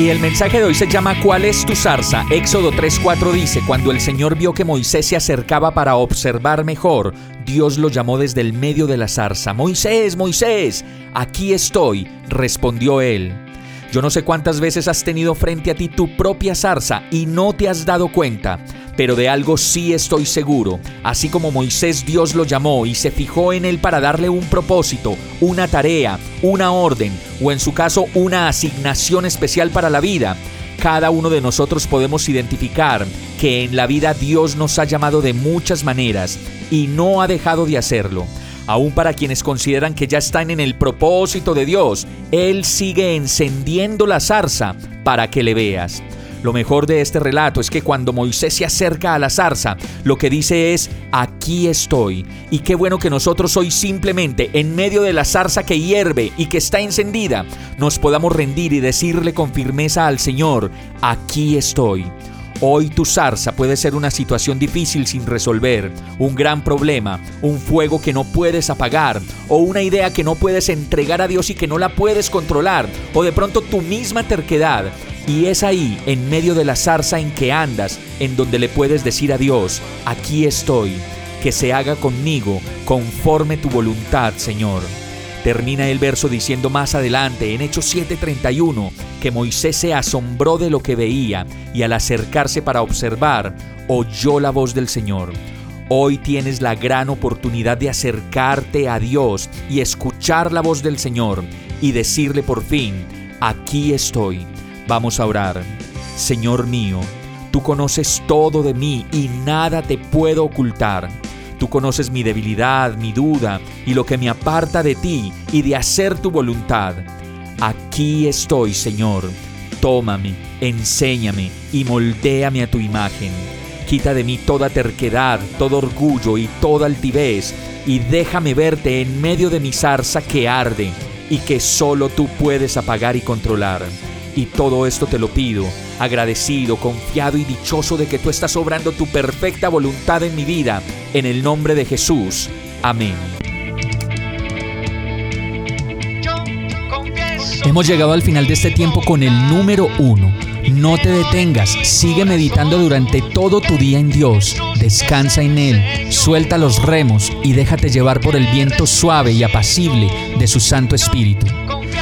Y el mensaje de hoy se llama ¿Cuál es tu zarza? Éxodo 3:4 dice, cuando el Señor vio que Moisés se acercaba para observar mejor, Dios lo llamó desde el medio de la zarza. Moisés, Moisés, aquí estoy, respondió él. Yo no sé cuántas veces has tenido frente a ti tu propia zarza y no te has dado cuenta, pero de algo sí estoy seguro. Así como Moisés Dios lo llamó y se fijó en él para darle un propósito, una tarea, una orden o en su caso una asignación especial para la vida, cada uno de nosotros podemos identificar que en la vida Dios nos ha llamado de muchas maneras y no ha dejado de hacerlo. Aún para quienes consideran que ya están en el propósito de Dios, Él sigue encendiendo la zarza para que le veas. Lo mejor de este relato es que cuando Moisés se acerca a la zarza, lo que dice es, aquí estoy. Y qué bueno que nosotros hoy simplemente, en medio de la zarza que hierve y que está encendida, nos podamos rendir y decirle con firmeza al Señor, aquí estoy. Hoy tu zarza puede ser una situación difícil sin resolver, un gran problema, un fuego que no puedes apagar, o una idea que no puedes entregar a Dios y que no la puedes controlar, o de pronto tu misma terquedad. Y es ahí, en medio de la zarza en que andas, en donde le puedes decir a Dios, aquí estoy, que se haga conmigo conforme tu voluntad, Señor. Termina el verso diciendo más adelante, en Hechos 7:31, que Moisés se asombró de lo que veía y al acercarse para observar, oyó la voz del Señor. Hoy tienes la gran oportunidad de acercarte a Dios y escuchar la voz del Señor y decirle por fin, aquí estoy. Vamos a orar. Señor mío, tú conoces todo de mí y nada te puedo ocultar. Tú conoces mi debilidad, mi duda y lo que me aparta de ti y de hacer tu voluntad. Aquí estoy, Señor. Tómame, enséñame y moldéame a tu imagen. Quita de mí toda terquedad, todo orgullo y toda altivez, y déjame verte en medio de mi zarza que arde y que solo tú puedes apagar y controlar. Y todo esto te lo pido, agradecido, confiado y dichoso de que tú estás obrando tu perfecta voluntad en mi vida, en el nombre de Jesús. Amén. Hemos llegado al final de este tiempo con el número uno. No te detengas, sigue meditando durante todo tu día en Dios, descansa en Él, suelta los remos y déjate llevar por el viento suave y apacible de su Santo Espíritu.